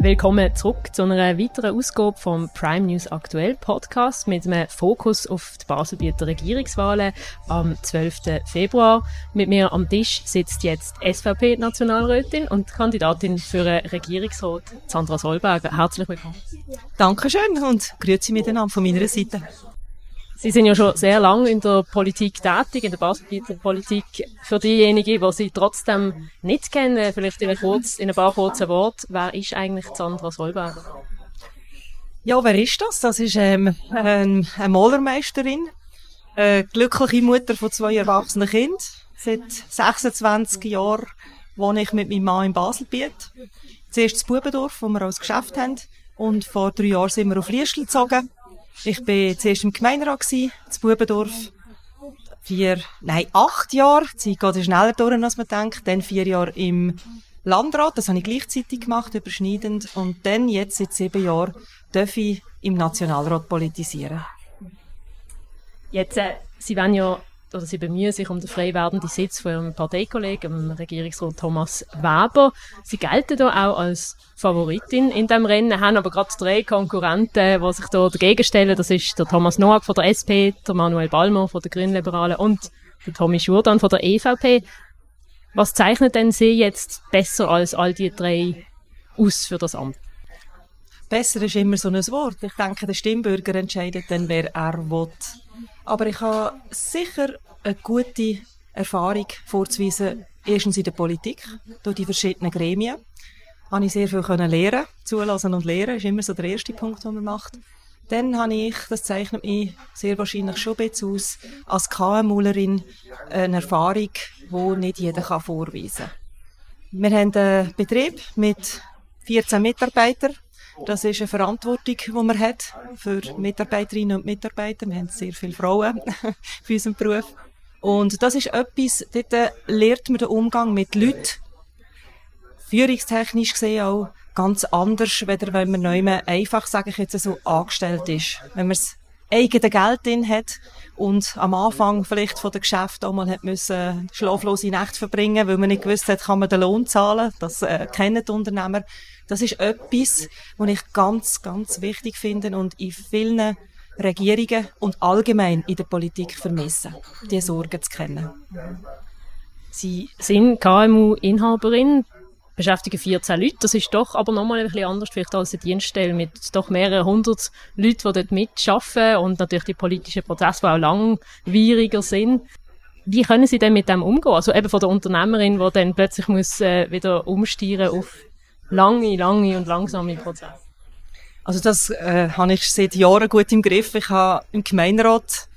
Willkommen zurück zu einer weiteren Ausgabe vom Prime News Aktuell Podcast mit einem Fokus auf die Baselbieter Regierungswahlen am 12. Februar. Mit mir am Tisch sitzt jetzt SVP-Nationalrätin und Kandidatin für einen Regierungsrat Sandra Solberger. Herzlich willkommen. Dankeschön und grüezi miteinander von meiner Seite. Sie sind ja schon sehr lange in der Politik tätig, in der Baselbieter Politik. Für diejenigen, die Sie trotzdem nicht kennen, vielleicht in, kurz, in ein paar kurzen Worten, wer ist eigentlich Sandra Solberger? Ja, wer ist das? Das ist ähm, ähm, eine Malermeisterin, eine glückliche Mutter von zwei erwachsenen Kindern. Seit 26 Jahren wohne ich mit meinem Mann in Baselbiet. Zuerst das Bubendorf, wo wir als Geschäft haben. Und vor drei Jahren sind wir auf Liestl gezogen. Ich bin zuerst im Gemeinderat in Bubendorf. Vier, nein, acht Jahre. Die Zeit geht schneller durch, als man denkt. Dann vier Jahre im Landrat. Das habe ich gleichzeitig gemacht, überschneidend. Und dann, jetzt seit sieben Jahren, darf ich im Nationalrat politisieren. Jetzt, äh, Sie wollen ja oder sie bemühen sich um den frei werdenden Sitz von ihrem Parteikollegen, Regierungsrat Thomas Weber. Sie gelten da auch als Favoritin in dem Rennen, haben aber gerade drei Konkurrenten, die sich da dagegen stellen. Das ist der Thomas Noack von der SP, der Manuel Balmer von der Grünliberalen und der Tommy Schurdan von der EVP. Was zeichnet denn Sie jetzt besser als all die drei aus für das Amt? Besser ist immer so ein Wort. Ich denke, der Stimmbürger entscheidet dann, wer er will. Aber ich habe sicher eine gute Erfahrung vorzuweisen, erstens in der Politik, durch die verschiedenen Gremien. Habe ich sehr viel können lernen, zulassen und lernen, ist immer so der erste Punkt, den man macht. Dann habe ich, das zeichnet mich sehr wahrscheinlich schon ein bisschen aus, als KMUlerin eine Erfahrung, die nicht jeder kann vorweisen kann. Wir haben einen Betrieb mit 14 Mitarbeitern das ist eine Verantwortung, die man hat für Mitarbeiterinnen und Mitarbeiter. Wir haben sehr viele Frauen für unseren Beruf. Und das ist etwas, dort lernt man den Umgang mit Leuten, führungstechnisch gesehen auch ganz anders, weder wenn man neu einfach, sage ich jetzt so, angestellt ist. Wenn man das eigene Geld drin hat und am Anfang vielleicht von der Geschäft auch mal hat müssen schlaflose Nächte verbringen, weil man nicht gewusst hat, kann man den Lohn zahlen. Das äh, kennen die Unternehmer. Das ist etwas, was ich ganz, ganz wichtig finde und in vielen Regierungen und allgemein in der Politik vermissen, diese Sorgen zu kennen. Sie sind KMU-Inhaberin, beschäftigen 14 Leute. Das ist doch aber nochmal ein bisschen anders vielleicht als eine Dienststelle mit doch mehreren hundert Leuten, die dort mitarbeiten und natürlich die politischen Prozesse, die auch langwieriger sind. Wie können Sie denn mit dem umgehen? Also eben von der Unternehmerin, die dann plötzlich muss äh, wieder umsteigen auf lange, lange und langsame Prozesse. Also das äh, habe ich seit Jahren gut im Griff. Ich habe im Gemeinderat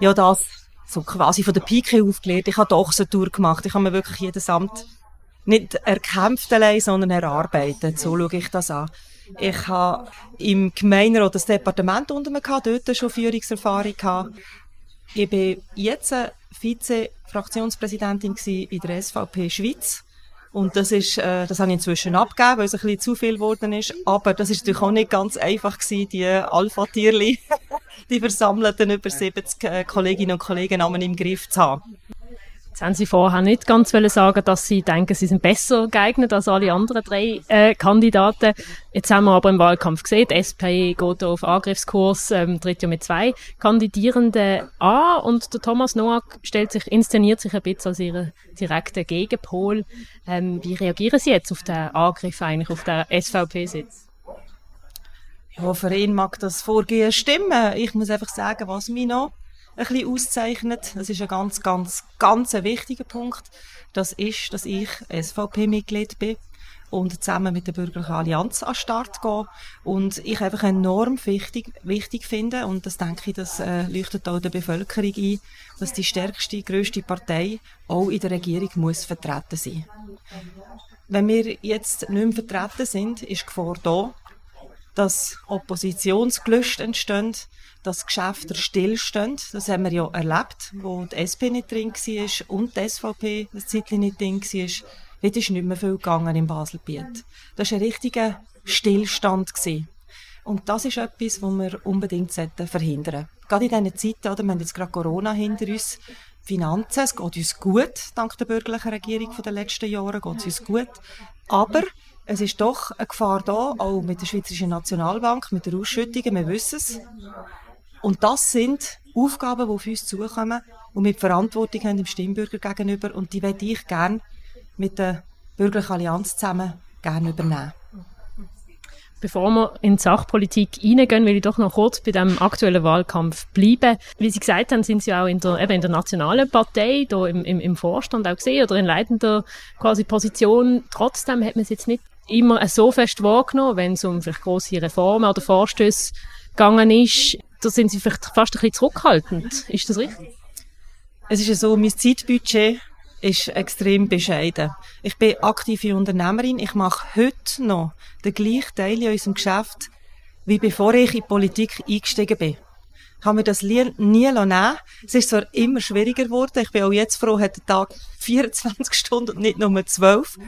ja das so quasi von der Pike aufgelehrt. Ich habe doch so Tour gemacht. Ich habe mir wirklich jedes Amt nicht erkämpft allein, sondern erarbeitet. So schaue ich das an. Ich habe im Gemeinderat das Departement unter mir gehabt, dort schon Führungserfahrung gehabt. Ich bin jetzt Vize-Fraktionspräsidentin in der SVP Schweiz. Und das ist, äh, das habe ich inzwischen abgegeben, weil es ein bisschen zu viel geworden ist. Aber das ist natürlich auch nicht ganz einfach gewesen, die Alpha-Tierli, die versammelten über 70 äh, Kolleginnen und Kollegen im Griff zu haben. Jetzt haben Sie vorher nicht ganz sagen, dass Sie denken, Sie sind besser geeignet als alle anderen drei äh, Kandidaten. Jetzt haben wir aber im Wahlkampf gesehen, die SP geht auf Angriffskurs, ähm, tritt ja mit zwei Kandidierenden an und der Thomas Noack stellt sich, inszeniert sich ein bisschen als Ihr direkter Gegenpol. Ähm, wie reagieren Sie jetzt auf den Angriff eigentlich, auf den SVP-Sitz? Ja, für ihn mag das Vorgehen stimmen. Ich muss einfach sagen, was mich noch ein bisschen auszeichnet. Das ist ein ganz, ganz, ganz wichtiger Punkt. Das ist, dass ich SVP-Mitglied bin und zusammen mit der Bürgerlichen Allianz an den Start gehe. Und ich einfach enorm wichtig, wichtig finde, und das denke ich, das äh, leuchtet auch der Bevölkerung ein, dass die stärkste, grösste Partei auch in der Regierung muss vertreten sein. Wenn wir jetzt nicht mehr vertreten sind, ist die Gefahr da, dass Oppositionsgelüste entstehen, dass Geschäfte stillstehen. Das haben wir ja erlebt, wo die SP nicht drin war und die SVP ein Zeitchen nicht drin war. Heute ist nicht mehr viel gegangen im Baselbiet. Das war ein richtiger Stillstand. Und das ist etwas, was wir unbedingt verhindern sollten. Gerade in diesen Zeiten, oder, wir haben jetzt gerade Corona hinter uns, Finanzen, es geht uns gut, dank der bürgerlichen Regierung der letzten Jahre geht es uns gut. Aber es ist doch eine Gefahr da, auch mit der Schweizerischen Nationalbank, mit der Ausschüttungen, wir wissen es. Und das sind Aufgaben, die auf uns zukommen und mit Verantwortung haben dem Stimmbürger gegenüber und die werde ich gerne mit der Bürgerlichen Allianz zusammen gerne übernehmen. Bevor wir in die Sachpolitik reingehen, will ich doch noch kurz bei dem aktuellen Wahlkampf bleiben. Wie Sie gesagt haben, sind Sie auch in der, eben in der nationalen Partei, da im, im, im Vorstand auch gesehen, oder in leitender quasi Position. Trotzdem hat man es jetzt nicht immer so fest wahrgenommen, wenn es um vielleicht grosse Reformen oder Vorstöße gegangen ist. Da sind Sie vielleicht fast ein bisschen zurückhaltend. Ist das richtig? Es ist ja so, mein Zeitbudget ist extrem bescheiden. Ich bin aktive Unternehmerin. Ich mache heute noch den gleichen Teil in unserem Geschäft, wie bevor ich in die Politik eingestiegen bin. Habe mir das nie nehmen Es ist zwar immer schwieriger geworden. Ich bin auch jetzt froh, hat der Tag 24 Stunden und nicht nur 12.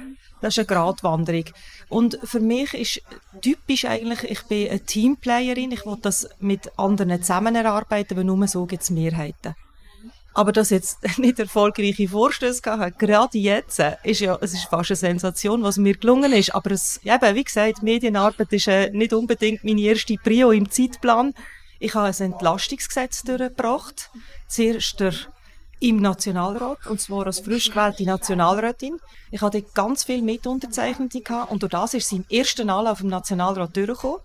Das ist eine Gratwanderung. Und für mich ist typisch eigentlich, ich bin eine Teamplayerin. Ich will das mit anderen zusammen erarbeiten, weil nur so gibt es Mehrheiten. Aber dass jetzt nicht erfolgreiche Vorstöße gehabt gerade jetzt, ist ja, es ist fast eine Sensation, was mir gelungen ist. Aber es, eben, wie gesagt, Medienarbeit ist äh, nicht unbedingt meine erste Prio im Zeitplan. Ich habe ein Entlastungsgesetz durchgebracht. Zuerst im Nationalrat, und zwar als frisch gewählte Nationalrätin. Ich hatte ganz viel Mitunterzeichnete gehabt, und durch das ist sie im ersten Anlauf im Nationalrat durchgekommen.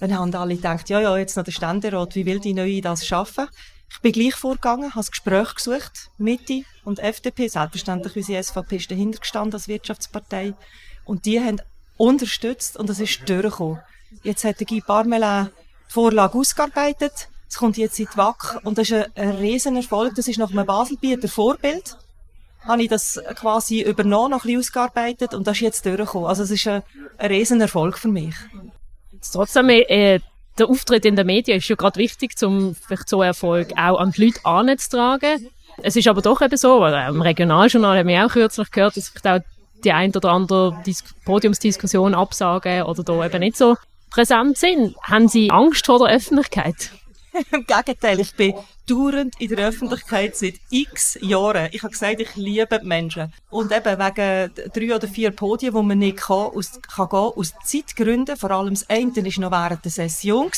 Dann haben alle gedacht, ja, ja, jetzt noch der Ständerat, wie will die Neue das schaffen? Ich bin gleich vorgegangen, habe das Gespräch gesucht, Mitte und FDP, selbstverständlich, sie SVP ist dahinter gestanden als Wirtschaftspartei. Und die haben unterstützt und das ist durchgekommen. Jetzt hat der Guy Parmelin Vorlage ausgearbeitet, es kommt jetzt in die WAC und das ist ein, ein Riesenerfolg, das ist nach einem Baselbieter Vorbild. Habe ich das quasi übernommen, noch ein bisschen ausgearbeitet und das ist jetzt durchgekommen. Also es ist ein, ein Riesenerfolg für mich. Trotzdem, äh, der Auftritt in den Medien ist ja gerade wichtig, um vielleicht so Erfolg auch an die Leute anzutragen. Es ist aber doch eben so, im Regionaljournal haben wir auch kürzlich gehört, dass vielleicht auch die ein oder andere Dis Podiumsdiskussion absagen oder da eben nicht so präsent sind. Haben Sie Angst vor der Öffentlichkeit? Im Gegenteil, ich bin dauernd in der Öffentlichkeit seit x Jahren. Ich habe gesagt, ich liebe die Menschen. Und eben wegen drei oder vier Podien, wo man nicht kann, aus, kann gehen, aus Zeitgründen. Vor allem das eine war noch während der Session,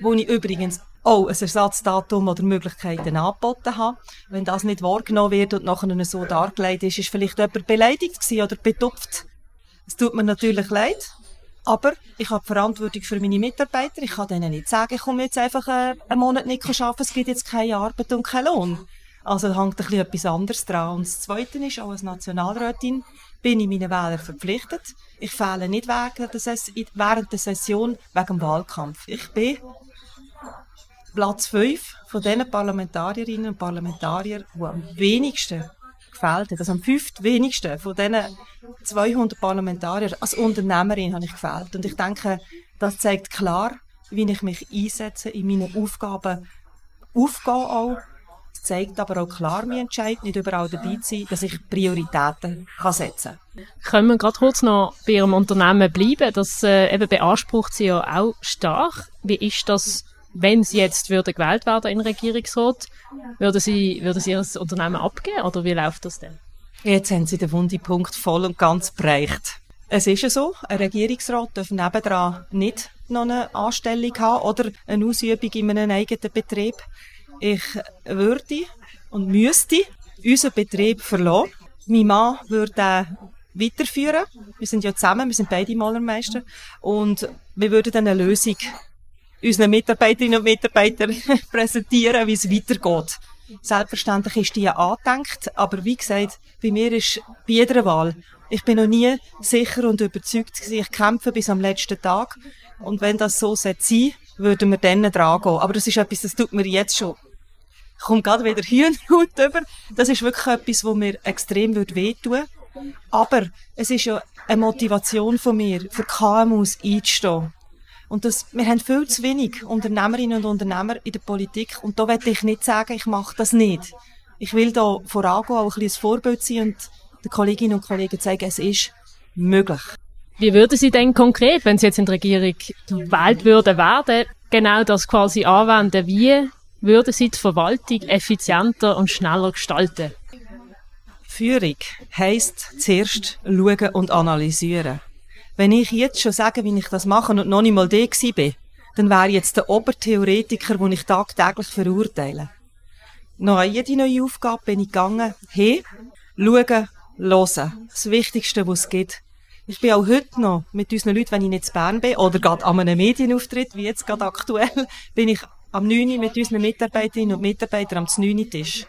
wo ich übrigens auch ein Ersatzdatum oder Möglichkeiten angeboten habe. Wenn das nicht wahrgenommen wird und nachher so dargelegt ist, ist vielleicht jemand beleidigt oder betupft. Es tut mir natürlich leid. Aber ich habe Verantwortung für meine Mitarbeiter. Ich kann denen nicht sagen, ich komme jetzt einfach äh, einen Monat nicht arbeiten, es gibt jetzt keine Arbeit und keinen Lohn. Also hängt ein bisschen etwas anderes dran. Und das Zweite ist, auch als Nationalrätin bin ich meinen Wählern verpflichtet. Ich fehle nicht während der Session wegen dem Wahlkampf. Ich bin Platz 5 von den Parlamentarierinnen und Parlamentariern, die am wenigsten gefällt hat. Also am fünftwenigsten von diesen 200 Parlamentariern als Unternehmerin habe ich gefällt. Und ich denke, das zeigt klar, wie ich mich einsetze in meinen Aufgaben, aufgehe auch. Es zeigt aber auch klar, mein Entscheid, nicht überall dabei zu sein, dass ich Prioritäten kann setzen kann. Können wir gerade kurz noch bei Ihrem Unternehmen bleiben? Das äh, eben beansprucht Sie ja auch stark. Wie ist das wenn Sie jetzt würde gewählt werden in den Regierungsrat, würden Sie, würden Sie Ihr Unternehmen abgeben oder wie läuft das denn? Jetzt haben Sie den Wundepunkt voll und ganz bereicht. Es ist ja so, ein Regierungsrat darf nebendran nicht noch eine Anstellung haben oder eine Ausübung in einem eigenen Betrieb. Ich würde und müsste unseren Betrieb verlassen. Mein Mann würde weiterführen. Wir sind ja zusammen, wir sind beide Malermeister. Und wir würden dann eine Lösung unseren Mitarbeiterinnen und Mitarbeitern präsentieren, wie es weitergeht. Selbstverständlich ist die angedenkt, aber wie gesagt, bei mir ist bei jeder Wahl, ich bin noch nie sicher und überzeugt gewesen, ich kämpfe bis am letzten Tag und wenn das so sein sollte, würden wir dann dran gehen. Aber das ist etwas, das tut mir jetzt schon ich komme gerade wieder Hühnerhaut über. Das ist wirklich etwas, was mir extrem wehtun würde. Aber es ist ja eine Motivation von mir, für KMUs einzustehen. Und das, wir haben viel zu wenig Unternehmerinnen und Unternehmer in der Politik. Und da werde ich nicht sagen, ich mache das nicht. Ich will da vorangehen, auch ein bisschen ein Vorbild sein und den Kolleginnen und Kollegen zeigen, es ist möglich. Wie würden Sie denn konkret, wenn Sie jetzt in der Regierung gewählt würden werden, genau das quasi anwenden? Wie würden Sie die Verwaltung effizienter und schneller gestalten? Führung heisst zuerst schauen und analysieren. Wenn ich jetzt schon sage, wie ich das mache und noch nicht mal da bin, dann wäre jetzt der Obertheoretiker, den ich tagtäglich verurteile. Noch an jede neue Aufgabe bin ich gegangen, hey, schauen, hören. Das Wichtigste, was es gibt. Ich bin auch heute noch mit unseren Leuten, wenn ich nicht in Bern bin, oder gerade an einem Medienauftritt, wie jetzt gerade aktuell, bin ich am 9. mit unseren Mitarbeiterinnen und Mitarbeitern am 9. Tisch.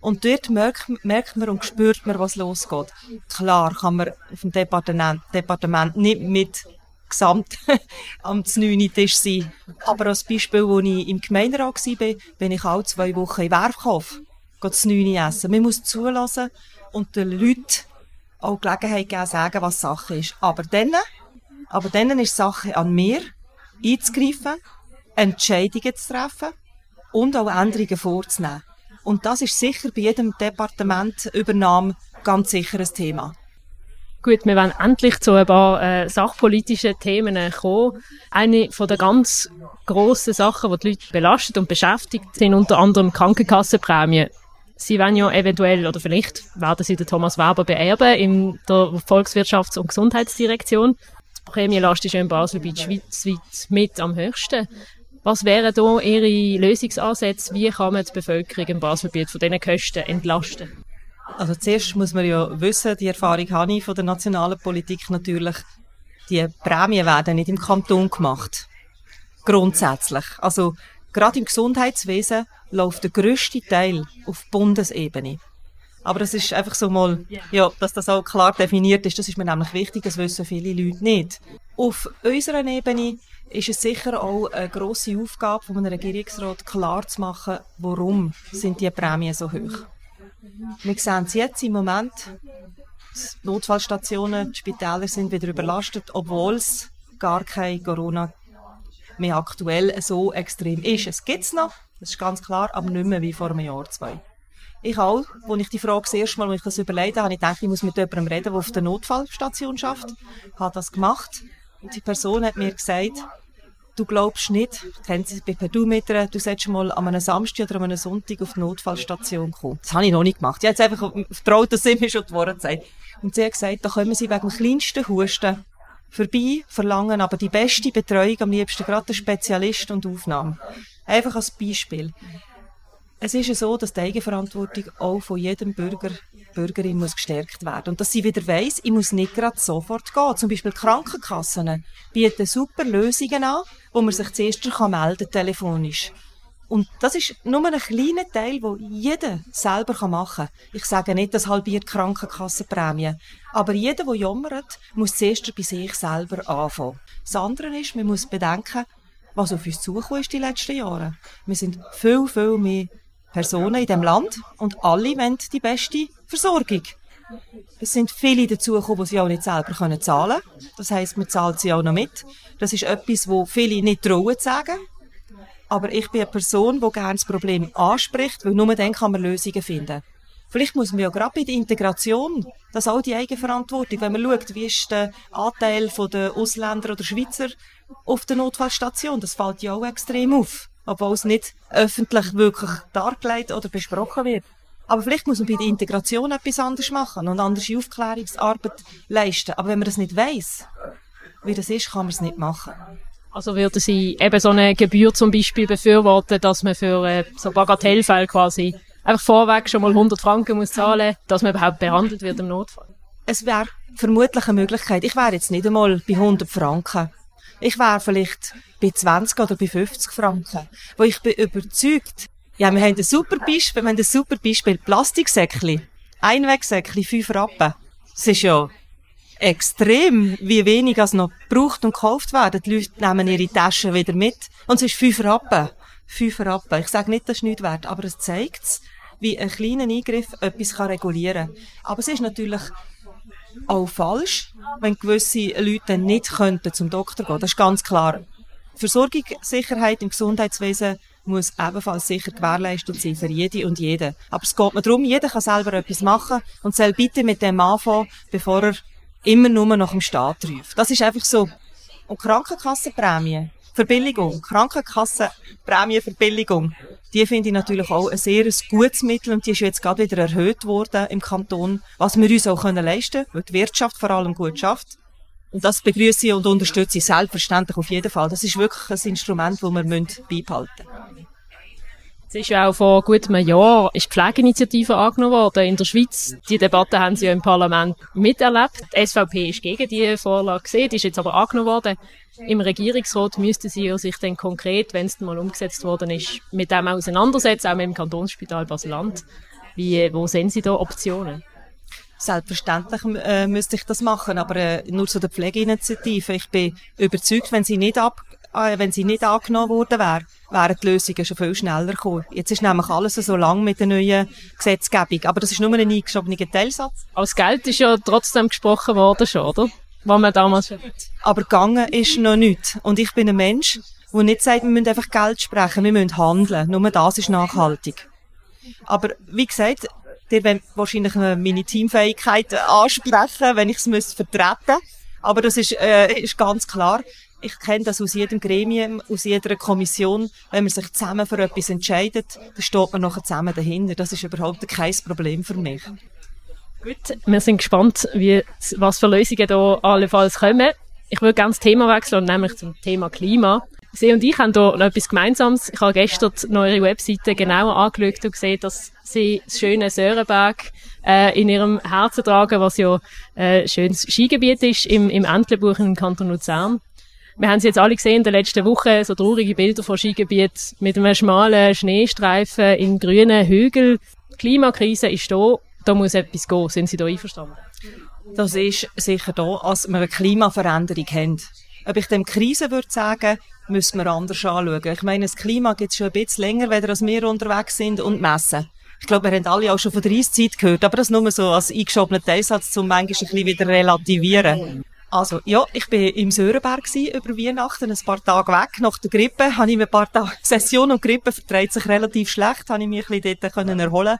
Und dort merkt, merkt man und spürt man, was losgeht. Klar kann man auf dem Departement, Departement nicht mit gesamt am 9. Tisch sein. Aber als Beispiel, als ich im Gemeinderat war, bin ich alle zwei Wochen in Werfkauf, das 9. essen. Man muss zulassen und den Leuten auch Gelegenheit geben, sagen, was Sache ist. Aber dann, aber dann ist Sache an mir, einzugreifen, Entscheidungen zu treffen und auch Änderungen vorzunehmen. Und das ist sicher bei jedem Departement Übernahme ganz sicher ein Thema. Gut, wir werden endlich zu ein paar äh, sachpolitischen Themen kommen. Eine von der ganz grossen Sachen, die die Leute belastet und beschäftigt, sind unter anderem Krankenkassenprämien. Sie werden ja eventuell, oder vielleicht werden Sie den Thomas Weber beerben in der Volkswirtschafts- und Gesundheitsdirektion. Die Prämienlast ist ja in Basel-Beach schweizweit mit am höchsten. Was wären da Ihre Lösungsansätze? Wie kann man die Bevölkerung im Baselbiet von diesen Kosten entlasten? Also zuerst muss man ja wissen, die Erfahrung habe ich von der nationalen Politik natürlich, die Prämien werden nicht im Kanton gemacht. Grundsätzlich. Also gerade im Gesundheitswesen läuft der grösste Teil auf Bundesebene. Aber das ist einfach so mal, ja, dass das auch klar definiert ist, das ist mir nämlich wichtig, das wissen viele Leute nicht. Auf unserer Ebene ist es sicher auch eine grosse Aufgabe von einem Regierungsrat, klar zu machen, warum sind die Prämien so hoch. Wir sehen es jetzt im Moment, die Notfallstationen, die Spitäler sind wieder überlastet, obwohl es gar kein Corona mehr aktuell so extrem ist. Es gibt es noch, das ist ganz klar, aber nicht mehr wie vor einem Jahr, zwei. Ich auch, als ich die Frage das erste Mal, als ich das überlegt habe, habe ich gedacht, ich muss mit jemandem reden, der auf der Notfallstation schafft. Habe das gemacht. Und die Person hat mir gesagt, du glaubst nicht, kennen Sie bei Pedometer, du solltest mal an einem Samstag oder an einem Sonntag auf die Notfallstation kommen. Das habe ich noch nicht gemacht. Ich habe jetzt einfach vertraut, dass sie mir schon Worte sagt. Und sie hat gesagt, da kommen Sie wegen dem kleinsten Husten vorbei, verlangen aber die beste Betreuung, am liebsten gerade der Spezialist und Aufnahme. Einfach als Beispiel. Es ist ja so, dass die Eigenverantwortung auch von jedem Bürger, Bürgerin muss gestärkt werden. Und dass sie wieder weiss, ich muss nicht gerade sofort gehen. Zum Beispiel Krankenkassen bieten super Lösungen an, wo man sich zuerst kann melden telefonisch. Und das ist nur ein kleiner Teil, wo jeder selber machen kann. Ich sage nicht, das halbiert Krankenkassenprämie. Aber jeder, der jammert, muss zuerst bei sich selber anfangen. Das andere ist, man muss bedenken, was auf uns zugekommen ist die letzten Jahre. Wir sind viel, viel mehr Personen in dem Land und alle wollen die beste Versorgung. Es sind viele dazugekommen, die sie auch nicht selber können zahlen können. Das heisst, man zahlt sie auch noch mit. Das ist etwas, wo viele nicht trauen zu sagen. Aber ich bin eine Person, die gerne das Problem anspricht, weil nur dann kann man Lösungen finden. Vielleicht muss man ja gerade bei der Integration, das auch die Eigenverantwortung, wenn man schaut, wie ist der Anteil der Ausländer oder Schweizer auf der Notfallstation, das fällt ja auch extrem auf obwohl es nicht öffentlich wirklich dargelegt oder besprochen wird. Aber vielleicht muss man bei der Integration etwas anderes machen und andere Aufklärungsarbeit leisten. Aber wenn man das nicht weiß, wie das ist, kann man es nicht machen. Also würden Sie eben so eine Gebühr zum Beispiel befürworten, dass man für äh, so Bagatellfälle quasi einfach vorweg schon mal 100 Franken muss zahlen, dass man überhaupt behandelt wird im Notfall? Es wäre vermutlich eine Möglichkeit. Ich wäre jetzt nicht einmal bei 100 Franken. Ich wäre vielleicht bei 20 oder bei 50 Franken. Wo ich bin überzeugt, ja, wir haben ein super Beispiel, wir haben ein super Beispiel, Plastiksäckli. Einwegsäckli, 5 Rappen. Das ist ja extrem, wie wenig es noch gebraucht und gekauft werden. Die Leute nehmen ihre Taschen wieder mit. Und es ist 5 Rappen. 5 Rappen. Ich sage nicht, das ist nichts wert, aber es zeigt wie ein kleiner Eingriff etwas kann regulieren kann. Aber es ist natürlich auch falsch, wenn gewisse Leute nicht könnten zum Doktor gehen. Das ist ganz klar. Versorgungssicherheit im Gesundheitswesen muss ebenfalls sicher gewährleistet sein für jede und jeden. Aber es geht mir darum, jeder kann selber etwas machen und soll bitte mit dem anfangen, bevor er immer nur nach dem Staat ruft. Das ist einfach so. Und Krankenkassenprämie Verbilligung, Krankenkassenprämienverbilligung, die finde ich natürlich auch ein sehr gutes Mittel und die ist jetzt gerade wieder erhöht worden im Kanton, was wir uns auch leisten können, weil die Wirtschaft vor allem gut schafft. Und das begrüße ich und unterstütze ich selbstverständlich auf jeden Fall. Das ist wirklich ein Instrument, das wir beibehalten müssen. Es ist ja auch vor gut einem Jahr ist die Pflegeinitiative angenommen worden in der Schweiz. Die Debatte haben Sie ja im Parlament miterlebt. Die SVP ist gegen die Vorlage die ist jetzt aber angenommen worden. Im Regierungsrat müssten Sie sich dann konkret, wenn es mal umgesetzt worden ist, mit dem auseinandersetzen, auch mit dem Kantonsspital Basel-Land. Wo sehen Sie da Optionen? Selbstverständlich äh, müsste ich das machen, aber äh, nur zu der Pflegeinitiative. Ich bin überzeugt, wenn sie nicht ab, äh, wenn sie nicht angenommen worden wäre, wären die Lösungen schon viel schneller gekommen. Jetzt ist nämlich alles so lang mit der neuen Gesetzgebung, aber das ist nur ein eingeschobener Teilsatz. Als Geld ist ja trotzdem gesprochen worden schon, oder? Was man damals schon Aber gegangen ist noch nichts. Und ich bin ein Mensch, der nicht sagt, wir müssen einfach Geld sprechen, wir müssen handeln. Nur das ist nachhaltig. Aber wie gesagt, Ihr wollt wahrscheinlich meine Teamfähigkeiten ansprechen, wenn ich es vertreten müsste. Aber das ist, äh, ist ganz klar. Ich kenne das aus jedem Gremium, aus jeder Kommission. Wenn man sich zusammen für etwas entscheidet, dann steht man nachher zusammen dahinter. Das ist überhaupt kein Problem für mich. Gut, wir sind gespannt, wie, was für Lösungen da allenfalls kommen. Ich würde gerne das Thema wechseln, nämlich zum Thema Klima. Sie und ich haben da noch etwas Gemeinsames. Ich habe gestern noch eure Webseite genauer angeschaut und gesehen, dass Sie das schöne Sörenberg äh, in ihrem Herzen tragen, was ja äh, schönes Skigebiet ist im, im Entlebuch im Kanton Luzern. Wir haben sie jetzt alle gesehen in den letzten Wochen, so traurige Bilder von Skigebiet mit einem schmalen Schneestreifen in grünen Hügeln. Die Klimakrise ist da, da muss etwas gehen. Sind Sie da einverstanden? Das ist sicher da, als wir eine Klimaveränderung haben. Ob ich dem Krise würde sagen, müssen wir anders anschauen. Ich meine, das Klima gibt es schon ein bisschen länger, weder als wir unterwegs sind und messen. Ich glaube, wir haben alle auch schon von der Eiszeit gehört, aber das nur so als eingeschobener Teilsatz, um manchmal ein bisschen wieder relativieren. Also, ja, ich bin im Sörenberg über Weihnachten, ein paar Tage weg. Nach der Grippe habe ich mir ein paar Tage Session und Grippe vertreibt sich relativ schlecht, habe ich mich ein bisschen dort erholen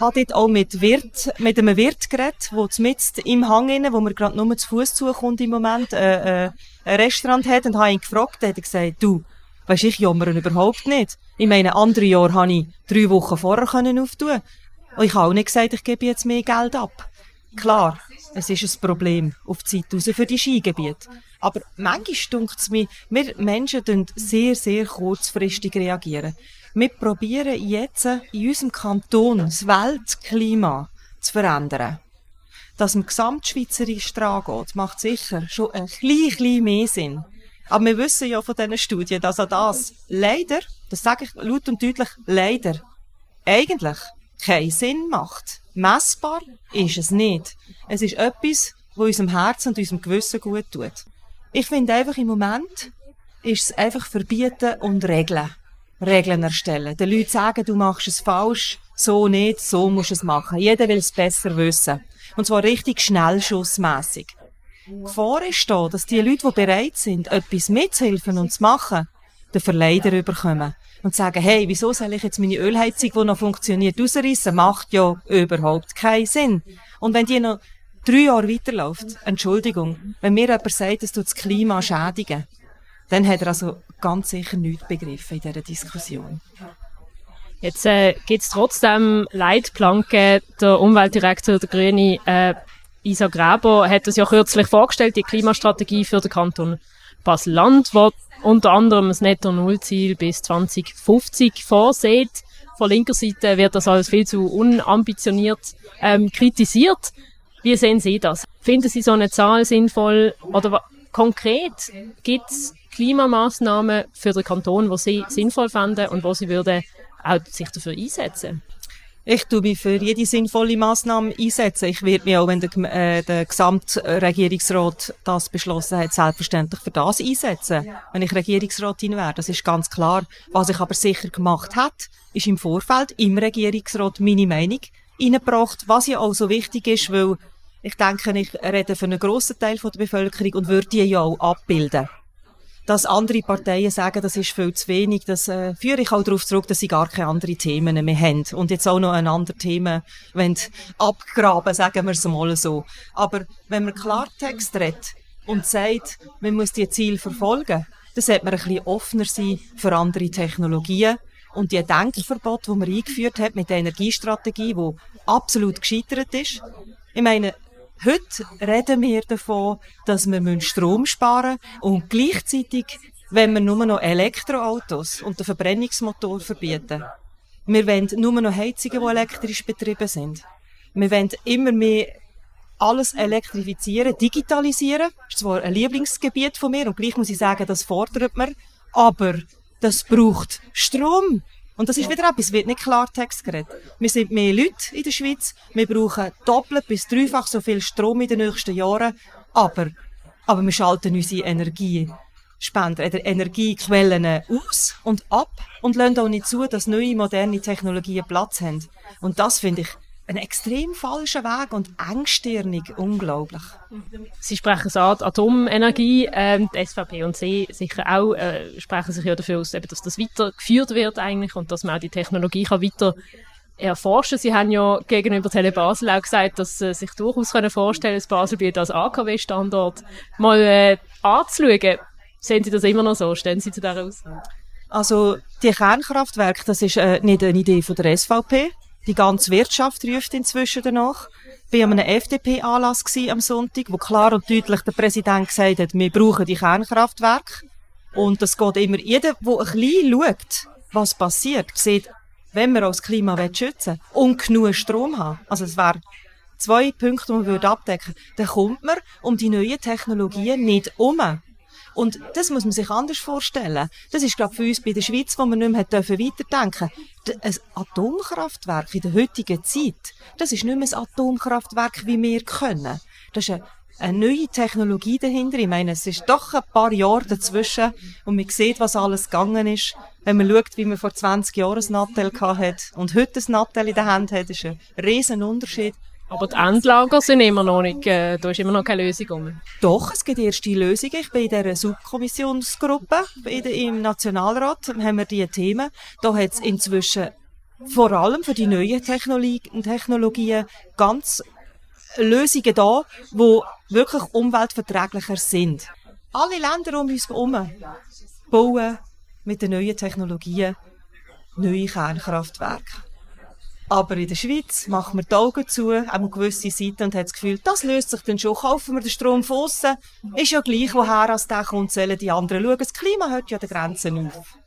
habe dort auch mit Wirt, mit einem Wirt geredet, der zumindest im Hang innen, wo mir gerade nur zu Fuß zukommt im Moment, äh, äh, ein Restaurant hat und habe ihn gefragt, der hat gesagt, du, weisst ich jammere überhaupt nicht. Ich meine, andere Jahre habe ich drei Wochen vorher können auftun. Und ich habe auch nicht gesagt, ich gebe jetzt mehr Geld ab. Klar, es ist ein Problem auf die Zeit raus für die Skigebiete. Aber manchmal stunkt es mir, wir Menschen reagieren sehr, sehr kurzfristig reagieren. Wir probieren jetzt in unserem Kanton das Weltklima zu verändern. Dass man gesamtschweizerisch dran geht, macht sicher schon ein klein, klein mehr Sinn. Aber wir wissen ja von diesen Studien, dass auch das leider, das sage ich laut und deutlich, leider, eigentlich keinen Sinn macht. Messbar ist es nicht. Es ist etwas, was unserem Herzen und unserem Gewissen gut tut. Ich finde einfach im Moment ist es einfach verbieten und regeln. Regeln erstellen. Den Leuten sagen, du machst es falsch, so nicht, so musst du es machen. Jeder will es besser wissen. Und zwar richtig schnellschussmässig. Die Gefahr ist da, dass die Leute, die bereit sind, etwas mitzuhelfen und zu machen, den Verleider überkommen. Und sagen, hey, wieso soll ich jetzt meine Ölheizung, die noch funktioniert, ausreißen? Macht ja überhaupt keinen Sinn. Und wenn die noch drei Jahre weiterläuft, Entschuldigung, wenn mir jemand sagt, es tut das Klima schädigen, dann hat er also ganz sicher nichts begriffen in dieser Diskussion. Jetzt äh, gibt es trotzdem Leitplanken. Der Umweltdirektor der Grüne, äh, Isa Graber, hat das ja kürzlich vorgestellt, die Klimastrategie für den Kanton Basel-Land, wo unter anderem das Netto-Null-Ziel bis 2050 vorsieht. Von linker Seite wird das als viel zu unambitioniert ähm, kritisiert. Wie sehen Sie das? Finden Sie so eine Zahl sinnvoll? Oder konkret gibt es Klimamaßnahmen für den Kanton, die Sie sinnvoll fänden und wo Sie würden auch sich dafür einsetzen? Ich tue mich für jede sinnvolle Maßnahme einsetzen. Ich werde mich auch, wenn der, äh, der Gesamtregierungsrat das beschlossen hat, selbstverständlich für das einsetzen, wenn ich Regierungsratin wäre. Das ist ganz klar. Was ich aber sicher gemacht hat, ist im Vorfeld im Regierungsrat meine Meinung eingebracht, was ja auch so wichtig ist, weil ich denke, ich rede für einen grossen Teil der Bevölkerung und würde die ja auch abbilden dass andere Parteien sagen, das ist viel zu wenig, das äh, führe ich auch darauf zurück, dass sie gar keine anderen Themen mehr haben. Und jetzt auch noch ein anderes Thema abgraben, sagen wir es mal so. Aber wenn man Klartext redet und sagt, man muss die Ziel verfolgen, dann sollte man ein bisschen offener sein für andere Technologien. Und die Denkverbot, die man eingeführt hat mit der Energiestrategie, die absolut gescheitert ist. Ich meine, heute reden wir davon, dass wir Strom sparen müssen und gleichzeitig wenn wir nur noch Elektroautos und den Verbrennungsmotor verbieten. Wir wollen nur noch Heizungen, die elektrisch betrieben sind. Wir wollen immer mehr alles elektrifizieren, digitalisieren. Das ist zwar ein Lieblingsgebiet von mir und gleich muss ich sagen, das fordert man. Aber das braucht Strom. Und das ist wieder etwas, wird nicht Klartext geredet. Wir sind mehr Leute in der Schweiz. Wir brauchen doppelt bis dreifach so viel Strom in den nächsten Jahren. Aber, aber wir schalten unsere Energie Spender, oder Energiequellen aus und ab und lassen auch nicht zu, dass neue, moderne Technologien Platz haben. Und das finde ich ein extrem falscher Weg und engstirnig, unglaublich. Sie sprechen es an, Atomenergie, ähm, die SVP und Sie sicher auch, äh, sprechen sich ja dafür aus, eben, dass das weitergeführt wird eigentlich und dass man auch die Technologie kann weiter erforschen. Sie haben ja gegenüber Tele Basel auch gesagt, dass Sie sich durchaus können vorstellen das Baselbiet als AKW-Standort mal äh, anzuschauen. Sehen Sie das immer noch so? Stehen Sie zu dieser Aussage? Also, die Kernkraftwerke, das ist äh, nicht eine Idee von der SVP. Die ganze Wirtschaft ruft inzwischen danach. Ich war an einem FDP-Anlass am Sonntag, wo klar und deutlich der Präsident gesagt hat, wir brauchen die Kernkraftwerke. Und das geht immer, jeder, der ein bisschen schaut, was passiert, sieht, wenn wir das Klima schützen wollen und genug Strom haben. Also es wäre zwei Punkte, die man abdecken würde, dann kommt man um die neuen Technologien nicht um. Und das muss man sich anders vorstellen. Das ist gerade für uns bei der Schweiz, wo wir nicht mehr dürfen weiterdenken Ein Atomkraftwerk in der heutigen Zeit, das ist nicht mehr ein Atomkraftwerk, wie wir können. Das ist eine, neue Technologie dahinter. Ich meine, es ist doch ein paar Jahre dazwischen und man sieht, was alles gegangen ist. Wenn man schaut, wie man vor 20 Jahren ein Nattel hat und heute ein Nattel in der Hand hat, ist ein riesen Unterschied. Aber die Endlager sind immer noch nicht, äh, da ist immer noch keine Lösung um. Doch, es gibt erste Lösungen. Ich bin in dieser Subkommissionsgruppe im Nationalrat, haben wir diese Themen. Da hat es inzwischen vor allem für die neuen Technologien, Technologien ganz Lösungen da, die wirklich umweltverträglicher sind. Alle Länder um uns herum bauen mit den neuen Technologien neue Kernkraftwerke. Aber in der Schweiz machen wir die Augen zu, eine gewisse Seite und hat das Gefühl, das löst sich dann schon. Kaufen wir den Strom von aussen. Ist ja gleich, woher als der kommt, sollen die anderen schauen. Das Klima hört ja die Grenzen auf.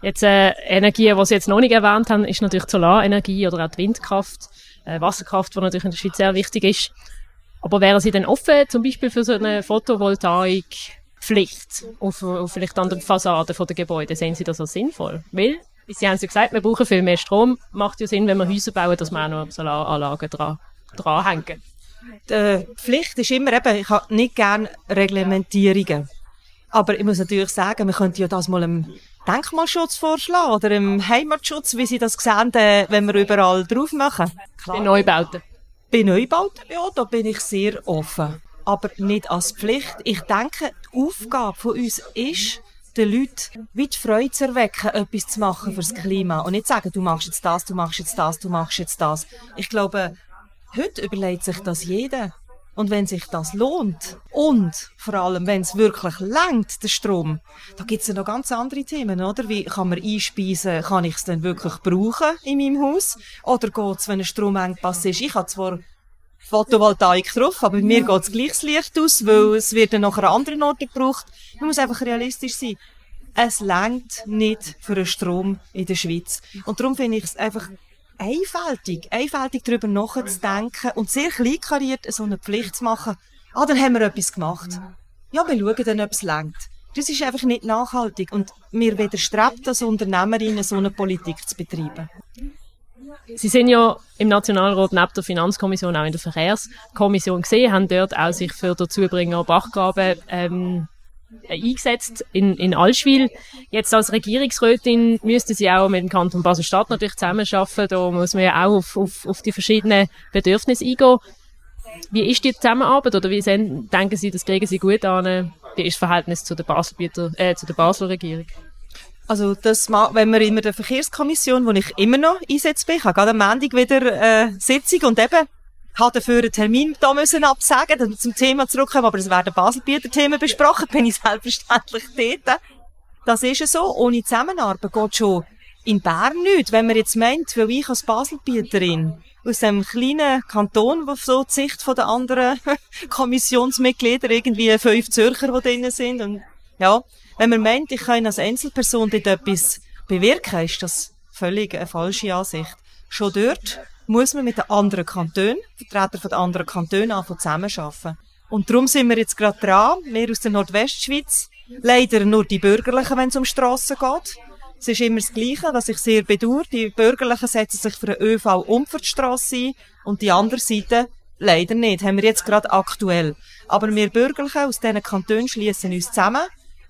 Jetzt, äh, Energie, die Sie jetzt noch nicht erwähnt haben, ist natürlich die Solarenergie oder auch die Windkraft, äh, Wasserkraft, die natürlich in der Schweiz sehr wichtig ist. Aber wären Sie denn offen, zum Beispiel für so eine Photovoltaikpflicht auf, auf vielleicht an den Fassaden der Gebäude? Sehen Sie das als sinnvoll? Weil Sie haben ja gesagt, wir brauchen viel mehr Strom. Macht ja Sinn, wenn wir Häuser bauen, dass wir auch noch Solaranlagen dran, dranhängen. Die Pflicht ist immer eben, ich habe nicht gerne Reglementierungen. Aber ich muss natürlich sagen, wir könnten ja das mal im Denkmalschutz vorschlagen oder im Heimatschutz, wie Sie das sehen, äh, wenn wir überall drauf machen. Klar. Bei Neubauten? Bei Neubauten, ja, da bin ich sehr offen. Aber nicht als Pflicht. Ich denke, die Aufgabe von uns ist, den Leuten wie die Freude zu erwecken, etwas zu machen fürs Klima. Und nicht sagen, du machst jetzt das, du machst jetzt das, du machst jetzt das. Ich glaube, heute überlegt sich das jeder. Und wenn sich das lohnt und vor allem, wenn es wirklich langt, der Strom, da gibt es ja noch ganz andere Themen, oder? Wie kann man einspeisen, kann ich es denn wirklich brauchen in meinem Haus? Oder geht es, wenn ein Stromengpass ist? Ich habe zwar Photovoltaik drauf, aber mir geht es gleich das Licht aus, weil es wird dann nachher an anderen Orten gebraucht. Man muss einfach realistisch sein. Es längt nicht für den Strom in der Schweiz. Und darum finde ich es einfach einfältig, einfältig darüber nachzudenken und sehr kleinkariert so eine Pflicht zu machen. Ah, dann haben wir etwas gemacht. Ja, wir schauen dann, ob es längt. Das ist einfach nicht nachhaltig und mir widerstrebt als Unternehmerin, so eine Politik zu betreiben. Sie sind ja im Nationalrat neben der Finanzkommission auch in der Verkehrskommission gesehen, haben dort auch sich für den Zubringer Bachgraben ähm, eingesetzt in, in Allschwil. Jetzt als Regierungsrätin müsste sie auch mit dem Kanton Basel-Stadt natürlich zusammenarbeiten. Da muss man ja auch auf, auf, auf die verschiedenen Bedürfnisse eingehen. Wie ist die Zusammenarbeit oder wie sind, denken Sie, das kriegen Sie gut an? Wie ist das Verhältnis zu der, Basel, äh, zu der Basler Regierung? Also das, wenn wir in der Verkehrskommission, wo ich immer noch einsetzt bin, ich habe gerade am Montag wieder äh, Sitzung und eben habe dafür einen Termin da müssen absagen, dann zum Thema zurückkommen, aber es werden Baselbieter Themen besprochen, bin ich selbstverständlich dort. Das ist so. Ohne Zusammenarbeit geht schon in Bern nicht. Wenn man jetzt meint, weil ich als Baselbieterin aus einem kleinen Kanton, wo so die Sicht den anderen Kommissionsmitgliedern irgendwie fünf Zürcher, die drinnen sind und ja, wenn man meint, ich kann als Einzelperson dort etwas bewirken, ist das völlig eine falsche Ansicht. Schon dort muss man mit den anderen Kantonen, Vertretern von den anderen Kantonen anfangen zusammenarbeiten. Und darum sind wir jetzt gerade dran, wir aus der Nordwestschweiz, leider nur die Bürgerlichen, wenn es um Strassen geht. Es ist immer das Gleiche, was ich sehr bedauere. Die Bürgerlichen setzen sich für den ÖV um für die Strasse ein und die andere Seite leider nicht. Haben wir jetzt gerade aktuell. Aber wir Bürgerlichen aus diesen Kantonen schließen uns zusammen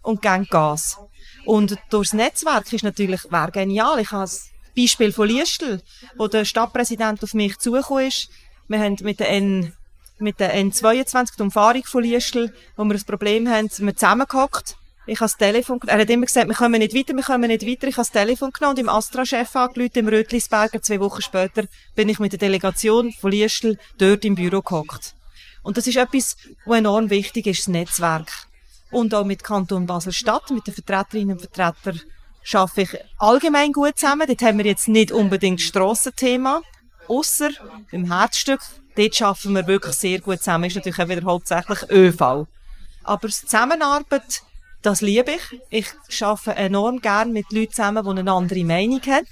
und geben Gas. Und durchs Netzwerk ist natürlich, wäre genial. Ich habe das Beispiel von Liestel, wo der Stadtpräsident auf mich zugekommen ist. Wir haben mit der N, mit der N22, die Umfahrung von Liestel, wo wir ein Problem haben, sind wir zusammengehockt. Ich habe das Telefon, er hat immer gesagt, wir kommen nicht weiter, wir kommen nicht weiter. Ich habe das Telefon genommen und im Astra-Chef angerufen, im Rötlisberger. Zwei Wochen später bin ich mit der Delegation von Liestel dort im Büro gehockt. Und das ist etwas, was enorm wichtig ist, das Netzwerk und auch mit Kanton Basel-Stadt, mit den Vertreterinnen und Vertretern schaffe ich allgemein gut zusammen. Dort haben wir jetzt nicht unbedingt Strassenthema, außer im Herzstück. Dort schaffen wir wirklich sehr gut zusammen. Ist natürlich auch wieder hauptsächlich ÖV. Aber Zusammenarbeit, das liebe ich. Ich schaffe enorm gern mit Leuten zusammen, die eine andere Meinung haben.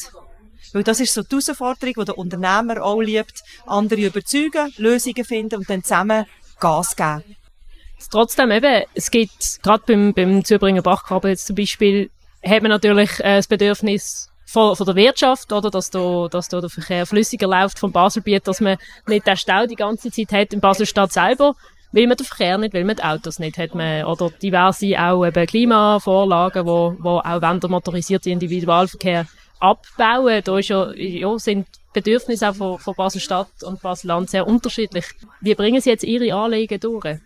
Weil das ist so die Herausforderung, die der Unternehmer auch liebt. Andere überzeugen, Lösungen finden und dann zusammen Gas geben. Trotzdem eben, es gibt, gerade beim, beim Zübringer Bachgraben jetzt zum Beispiel, hat man natürlich äh, das Bedürfnis von, von der Wirtschaft, oder, dass da, dass da der Verkehr flüssiger läuft vom Baselbiet, dass man nicht den Stau die ganze Zeit hat in Baselstadt selber, weil man den Verkehr nicht, weil man die Autos nicht hat, man, oder diverse auch eben Klimavorlagen, wo, wo auch wenn der motorisierte Individualverkehr abbauen, da ist ja, ja, sind Bedürfnisse auch von, von Basel-Stadt und Basel-Land sehr unterschiedlich. Wie bringen Sie jetzt Ihre Anliegen durch?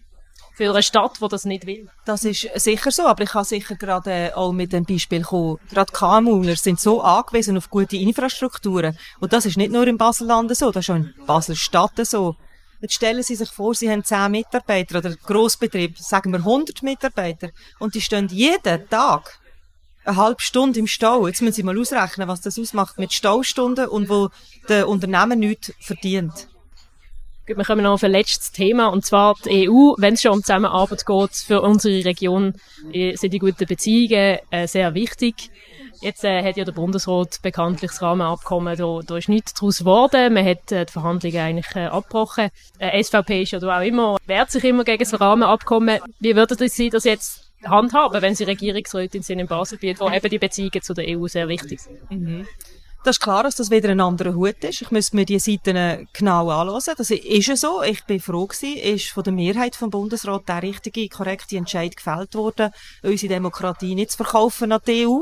Für eine Stadt, die das nicht will. Das ist sicher so, aber ich kann sicher gerade äh, auch mit dem Beispiel kommen. Gerade KMUler sind so angewiesen auf gute Infrastrukturen. Und das ist nicht nur in Basel-Land so, das ist auch in Basel-Stadt so. Jetzt stellen Sie sich vor, Sie haben 10 Mitarbeiter oder Grossbetrieb, sagen wir 100 Mitarbeiter, und die stehen jeden Tag eine halbe Stunde im Stau. Jetzt müssen Sie mal ausrechnen, was das ausmacht mit Staustunden und wo der Unternehmer nichts verdient. Wir kommen noch auf ein letztes Thema, und zwar die EU. Wenn es schon um Zusammenarbeit geht, für unsere Region äh, sind die guten Beziehungen äh, sehr wichtig. Jetzt äh, hat ja der Bundesrat bekanntlich das Rahmenabkommen, da, da ist nichts daraus geworden. Man hat äh, die Verhandlungen eigentlich äh, abgebrochen. Äh, SVP ist ja auch immer, wehrt sich immer gegen das Rahmenabkommen. Wie würden Sie das jetzt handhaben, wenn Sie Regierungsrätin sind in Baselbiet, wo eben die Beziehungen zu der EU sehr wichtig sind? Mhm. Das ist klar, dass das wieder ein anderer Hut ist. Ich müsste mir die Seiten genau anschauen. Das ist so. Ich bin froh gewesen, ist von der Mehrheit vom Bundesrat der richtige, korrekte Entscheid gefällt worden, unsere Demokratie nicht zu verkaufen an die EU.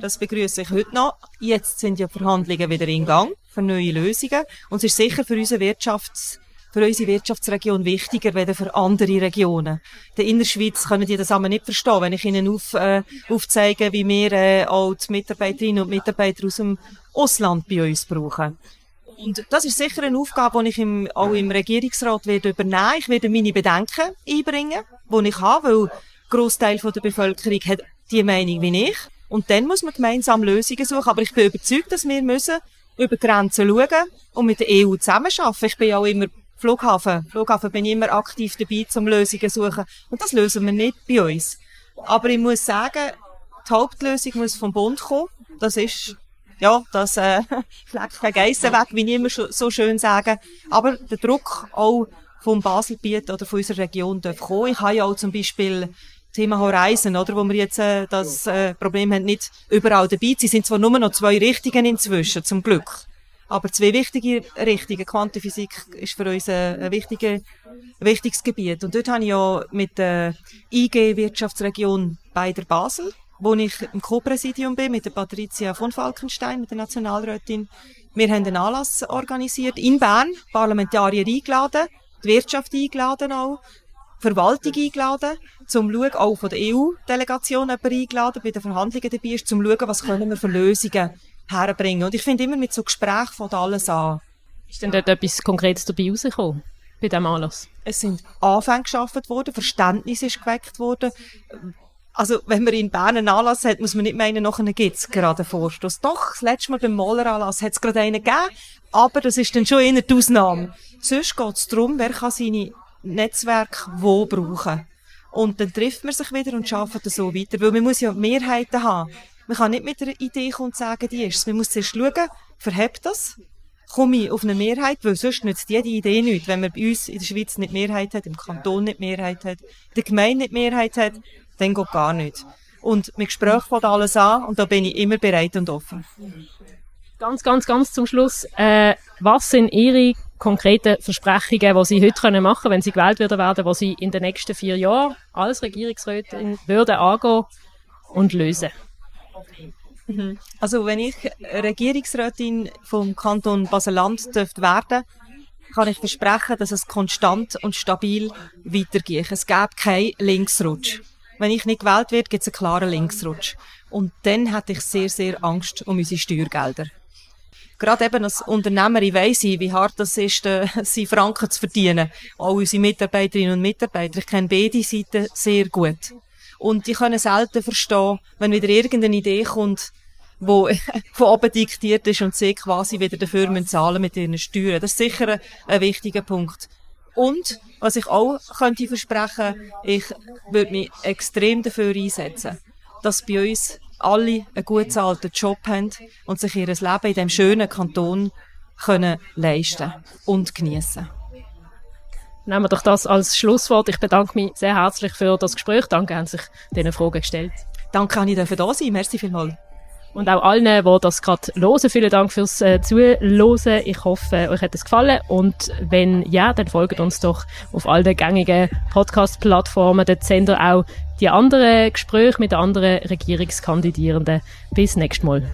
Das begrüße ich heute noch. Jetzt sind ja Verhandlungen wieder in Gang für neue Lösungen. Und es ist sicher für unsere Wirtschafts für unsere Wirtschaftsregion wichtiger als für andere Regionen. Der Innerschweiz können die das aber nicht verstehen, wenn ich ihnen auf, äh, aufzeige, wie wir äh, auch die Mitarbeiterinnen und Mitarbeiter aus dem Ausland bei uns brauchen. Und das ist sicher eine Aufgabe, die ich im, auch im Regierungsrat werde übernehmen. Ich werde meine Bedenken einbringen, die ich habe, weil ein Grossteil der Bevölkerung hat die Meinung wie ich. Und dann muss man gemeinsam Lösungen suchen. Aber ich bin überzeugt, dass wir müssen über Grenzen schauen und mit der EU zusammenarbeiten. Ich bin auch immer Flughafen. Flughafen bin ich immer aktiv dabei, um Lösungen zu suchen. Und das lösen wir nicht bei uns. Aber ich muss sagen, die Hauptlösung muss vom Bund kommen. Das ist ja, das äh, fleckt kein Geissen weg, wie ich immer so schön sagen. Aber der Druck auch vom Baselbiet oder von unserer Region darf kommen. Ich habe ja auch zum Beispiel Thema Horizon, oder, wo wir jetzt äh, das äh, Problem haben, nicht überall dabei. Sie sind zwar nur noch zwei Richtungen inzwischen, zum Glück. Aber zwei wichtige Richtungen. Quantenphysik ist für uns ein, ein, wichtiger, wichtiges Gebiet. Und dort habe ich ja mit der IG Wirtschaftsregion bei der Basel wo ich im Co-Präsidium bin mit der Patricia von Falkenstein, mit der Nationalrätin. Wir haben einen Anlass organisiert in Bern, Parlamentarier eingeladen, die Wirtschaft eingeladen auch, Verwaltung eingeladen, zum schauen, auch von der EU-Delegation jemand eingeladen, bei den Verhandlungen dabei ist, zum schauen, was können wir für Lösungen herbringen. Und ich finde immer mit so Gesprächen von alles an. Ist denn dort etwas Konkretes dabei rausgekommen? Bei diesem Anlass? Es sind Anfänge geschaffen worden, Verständnis ist geweckt worden, also, wenn man in Bern einen Anlass hat, muss man nicht meinen, nachher gibt's gerade einen Vorstoß. Doch, das letzte Mal beim Moleranlass hat es gerade einen gegeben, aber das ist dann schon eher die Ausnahme. Sonst geht's darum, wer kann seine Netzwerke wo brauchen. Und dann trifft man sich wieder und arbeitet so weiter. Weil man muss ja Mehrheiten haben. Man kann nicht mit einer Idee kommen und sagen, die ist Man muss zuerst schauen, verhebt das? Komme ich auf eine Mehrheit? Weil sonst nützt jede Idee nicht. Wenn man bei uns in der Schweiz nicht Mehrheit hat, im Kanton nicht Mehrheit hat, in der Gemeinde nicht Mehrheit hat, dann geht gar nicht. Und mit Gespräch fängt alles an und da bin ich immer bereit und offen. Ganz, ganz, ganz zum Schluss. Äh, was sind Ihre konkreten Versprechungen, die Sie heute können machen können, wenn Sie gewählt werden, werden, die Sie in den nächsten vier Jahren als Regierungsrätin würden angehen und lösen? Mhm. Also wenn ich Regierungsrätin vom Kanton Basel-Land werden kann ich versprechen, dass es konstant und stabil weitergeht. Es gäbe keinen Linksrutsch. Wenn ich nicht gewählt werde, gibt es einen klaren Linksrutsch. Und dann hätte ich sehr, sehr Angst um unsere Steuergelder. Gerade eben als Unternehmerin weiss ich, wie hart das ist, äh, sie Franken zu verdienen. Auch unsere Mitarbeiterinnen und Mitarbeiter. Ich kenne beide Seiten sehr gut. Und die können selten verstehen, wenn wieder irgendeine Idee kommt, wo von oben diktiert ist und sie quasi wieder dafür müssen zahlen mit ihren Steuern. Das ist sicher ein, wichtiger Punkt. Und, was ich auch könnte versprechen, ich würde mich extrem dafür einsetzen, dass bei uns alle einen gut zahlten Job haben und sich ihr Leben in diesem schönen Kanton können leisten und genießen. Nehmen wir doch das als Schlusswort. Ich bedanke mich sehr herzlich für das Gespräch. Danke, haben sich diese Fragen gestellt. Danke, dass ich da sein Merci vielmals. Und auch allen, die das gerade hören, vielen Dank fürs äh, Zuhören. Ich hoffe, euch hat es gefallen. Und wenn ja, dann folgt uns doch auf all den gängigen Podcast-Plattformen. Dort sehen ihr auch die anderen Gespräche mit anderen Regierungskandidierenden. Bis nächstes Mal.